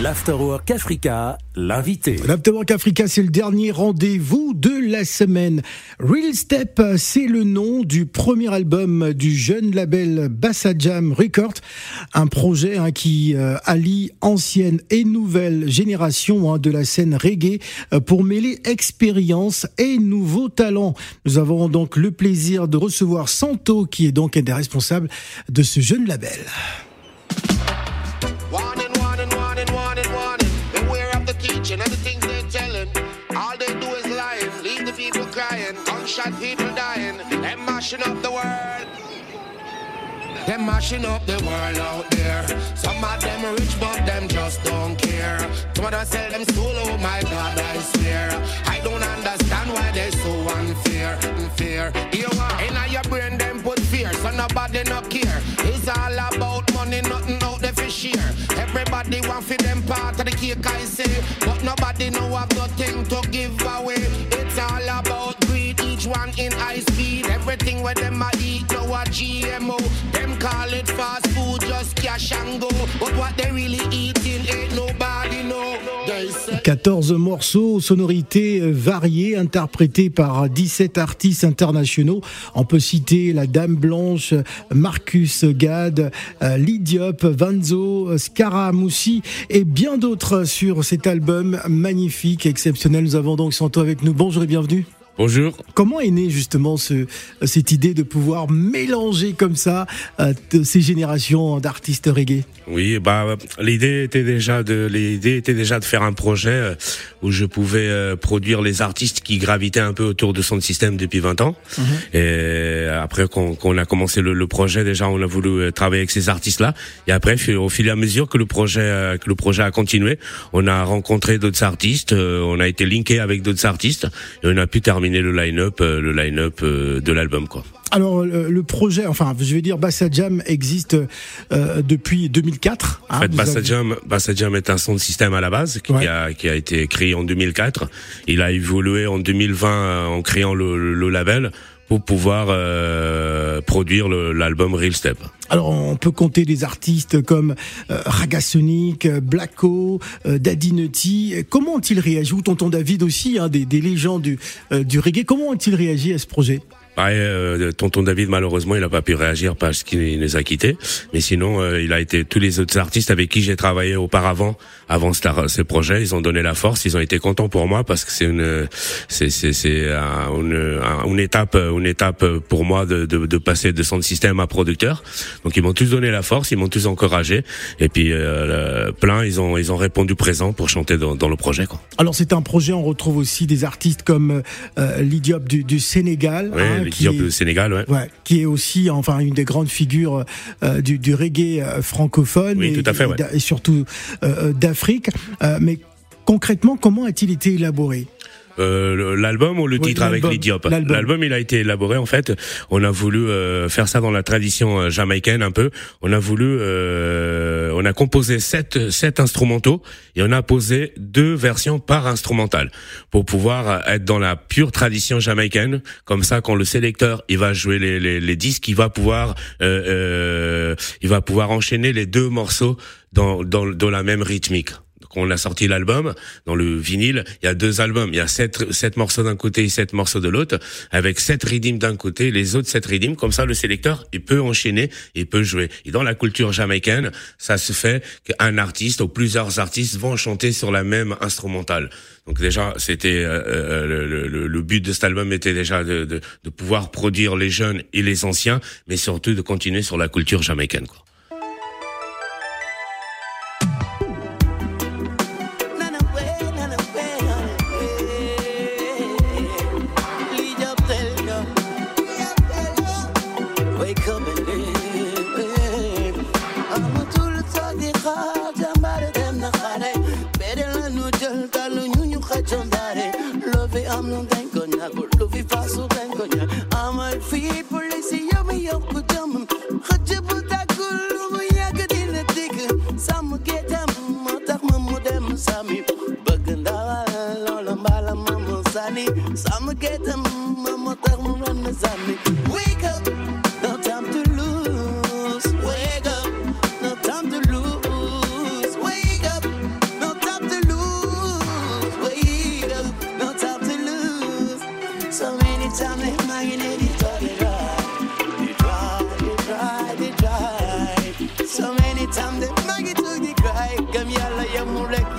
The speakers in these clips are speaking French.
L'Afterwork Africa, l'invité. L'Afterwork Africa, c'est le dernier rendez-vous de la semaine. Real Step, c'est le nom du premier album du jeune label Bassadjam Records, un projet hein, qui euh, allie ancienne et nouvelle génération hein, de la scène reggae euh, pour mêler expérience et nouveaux talents. Nous avons donc le plaisir de recevoir Santo, qui est donc un des responsables de ce jeune label. Gunshot people crying, tongue-shot people dying. Them mashing up the world. Them mashing up the world out there. Some of them rich, but them just don't care. Some of them sell them soul, oh my God, I swear. Everybody want for them part of the cake, I say. But nobody know I've got thing to give away. It's all about greed, each one in high speed. Everything where them a GMO. Them call it fast food, just cash and go. But what they really eating ain't nobody know. 14 morceaux, sonorités variées, interprétés par 17 artistes internationaux. On peut citer La Dame Blanche, Marcus Gad, euh, Lidiop, Vanzo, Scaramoussi et bien d'autres sur cet album magnifique, exceptionnel. Nous avons donc Santo avec nous. Bonjour et bienvenue. Bonjour. Comment est née justement ce, cette idée de pouvoir mélanger comme ça euh, ces générations d'artistes reggae? Oui, bah l'idée était déjà de l'idée était déjà de faire un projet euh, où je pouvais euh, produire les artistes qui gravitaient un peu autour de son système depuis 20 ans. Mhm. Et après qu'on a commencé le, projet, déjà on a voulu travailler avec ces artistes-là. Et après, au fil et à mesure que le projet que le projet a continué, on a rencontré d'autres artistes, on a été linké avec d'autres artistes et on a pu terminer le line-up, euh, le line-up euh, de l'album, quoi. Alors le projet, enfin je vais dire Bassa Jam existe euh, depuis 2004. Hein, en fait, Bassa, Jam, Bassa Jam est un son de système à la base qui, a, qui a été créé en 2004. Il a évolué en 2020 en créant le, le label pour pouvoir euh, produire l'album Real Step. Alors on peut compter des artistes comme euh, Ragasonic, Blacko, euh, Daddy Nutty. Comment ont-ils réagi? Ou Tonton David aussi, hein, des, des légendes du, euh, du reggae. Comment ont-ils réagi à ce projet? Ouais, euh, tonton David malheureusement il a pas pu réagir parce qu'il nous a quittés, mais sinon euh, il a été tous les autres artistes avec qui j'ai travaillé auparavant, avant ce projet, ils ont donné la force, ils ont été contents pour moi parce que c'est une c'est c'est c'est une, une, étape une étape pour moi de, de, de passer de son système à producteur. Donc ils m'ont tous donné la force, ils m'ont tous encouragé et puis euh, plein ils ont ils ont répondu présent pour chanter dans, dans le projet quoi. Alors c'est un projet on retrouve aussi des artistes comme euh, L'idiop du, du Sénégal. Ouais, qui est, Sénégal, ouais. ouais. Qui est aussi, enfin, une des grandes figures euh, du, du, reggae euh, francophone. Oui, et, tout à fait, ouais. et surtout euh, d'Afrique. mais concrètement, comment a-t-il été élaboré? Euh, l'album ou le titre avec l'idiop L'album, il a été élaboré en fait. On a voulu euh, faire ça dans la tradition euh, jamaïcaine un peu. On a voulu, on a composé sept, sept instrumentaux et on a posé deux versions par instrumental pour pouvoir être dans la pure tradition jamaïcaine. Comme ça, quand le sélecteur il va jouer les, les, les disques, il va pouvoir, il va pouvoir enchaîner les deux morceaux dans, dans, dans la même rythmique on a sorti l'album, dans le vinyle, il y a deux albums. Il y a sept, sept morceaux d'un côté et sept morceaux de l'autre, avec sept rythmes d'un côté, les autres sept rythmes. Comme ça, le sélecteur, il peut enchaîner, il peut jouer. Et dans la culture jamaïcaine, ça se fait qu'un artiste ou plusieurs artistes vont chanter sur la même instrumentale. Donc déjà, c'était euh, euh, le, le, but de cet album était déjà de, de, de pouvoir produire les jeunes et les anciens, mais surtout de continuer sur la culture jamaïcaine. Quoi. Wake up and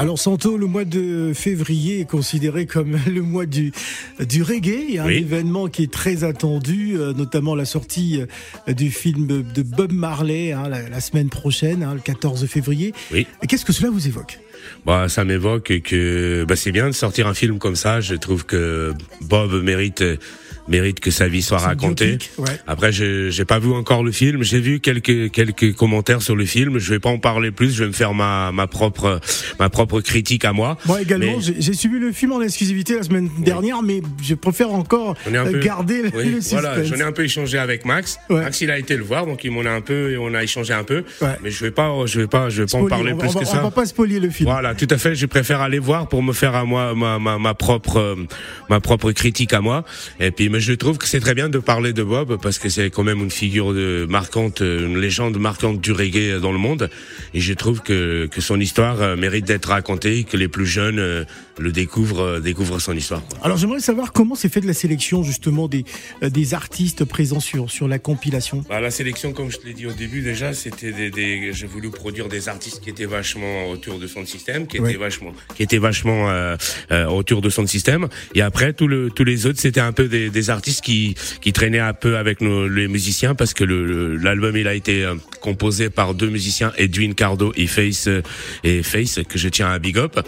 Alors Santo, le mois de février est considéré comme le mois du, du reggae. Il y a un événement qui est très attendu, euh, notamment la sortie euh, du film de Bob Marley hein, la, semaine prochaine, hein, le 14 février. Oui. Qu'est-ce que cela vous évoque? Bah, ça m'évoque que bah, c'est bien de sortir un film comme ça. Je trouve que Bob mérite mérite que sa vie soit racontée. Après, je j'ai pas vu encore le film. J'ai vu quelques quelques commentaires sur le film. Je vais pas en parler plus. Je vais me faire ma ma propre ma propre critique à moi. Moi également, j'ai suivi le film en exclusivité la semaine dernière, mais je préfère encore garder le suspense. Voilà, j'en ai un peu échangé avec Max. Max, il a été le voir, donc il m'en a un peu et on a échangé un peu. Mais je vais pas je vais pas je vais pas en parler plus que ça. On va pas spoiler le film. Voilà, tout à fait. Je préfère aller voir pour me faire à moi ma ma, ma propre ma propre critique à moi. Et puis je trouve que c'est très bien de parler de Bob parce que c'est quand même une figure de, marquante, une légende marquante du reggae dans le monde. Et je trouve que, que son histoire euh, mérite d'être racontée, que les plus jeunes euh, le découvrent, euh, découvrent son histoire. Alors j'aimerais savoir comment s'est fait de la sélection justement des, des artistes présents sur, sur la compilation. Bah, la sélection, comme je te l'ai dit au début déjà, c'était des, des j'ai voulu produire des artistes qui étaient vachement autour de son système, qui étaient vachement, qui étaient vachement autour de son système. Et après, tout le, tous les autres, c'était un peu des, des artistes qui, qui traînait un peu avec nos, les musiciens parce que l'album il a été euh, composé par deux musiciens, Edwin Cardo et Face euh, et Face que je tiens à big up.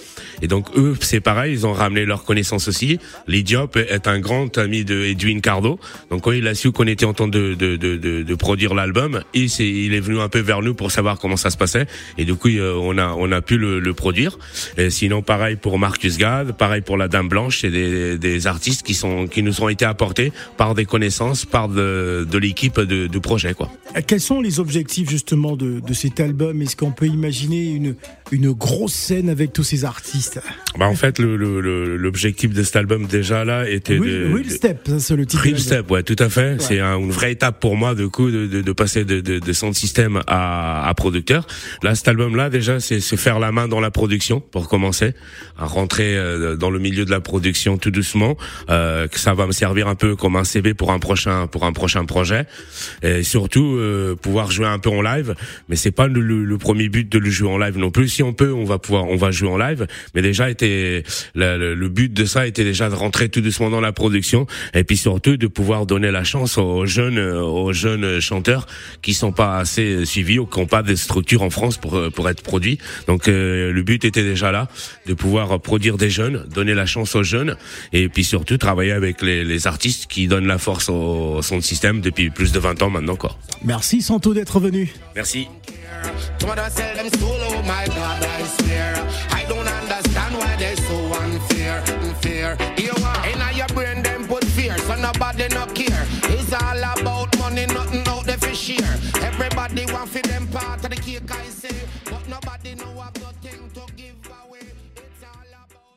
Et donc eux c'est pareil, ils ont ramené leurs connaissances aussi. L'Idiop est un grand ami de Edwin Cardo. Donc quand il a su qu'on était en train de, de, de, de, produire l'album, il, est, il est venu un peu vers nous pour savoir comment ça se passait. Et du coup euh, on a on a pu le, le produire. Et sinon pareil pour Marcus Gad, pareil pour la Dame Blanche, c'est des, des artistes qui sont qui nous ont été apportés par des connaissances, par de, de l'équipe de, projet. Quoi. Quels sont les objectifs justement de, de cet album? Est-ce qu'on peut imaginer une, une grosse scène avec tous ces artistes? Bah En fait, l'objectif le, le, de cet album déjà là était Real, de... Real Step, c'est le titre. Real Step, ouais, tout à fait. C'est une vraie étape pour moi de coup de, de, de passer de, de, de son système à, à producteur. Là, cet album-là, déjà, c'est se faire la main dans la production pour commencer, à rentrer euh, dans le milieu de la production tout doucement, euh, que ça va me servir un peu comme un CV pour un prochain pour un prochain projet et surtout euh, pouvoir jouer un peu en live mais c'est pas le, le, premier but de le jouer en live non plus si on peut on va pouvoir on va jouer en live mais déjà était le, le, but de ça était déjà de rentrer tout doucement dans la production et puis surtout de pouvoir donner la chance aux jeunes aux jeunes chanteurs qui sont pas assez suivis ou qui n'ont pas de structure en France pour pour être produits donc euh, le but était déjà là de pouvoir produire des jeunes donner la chance aux jeunes et puis surtout travailler avec les, les artistes qui donnent la force au son système depuis plus de 20 ans maintenant. Quoi. Merci Santo d'être venu. Merci. fear, fear. You are in your brain, them put fear, so nobody no care. It's all about money, nothing out there for share. Everybody want for them part of the cake, I say.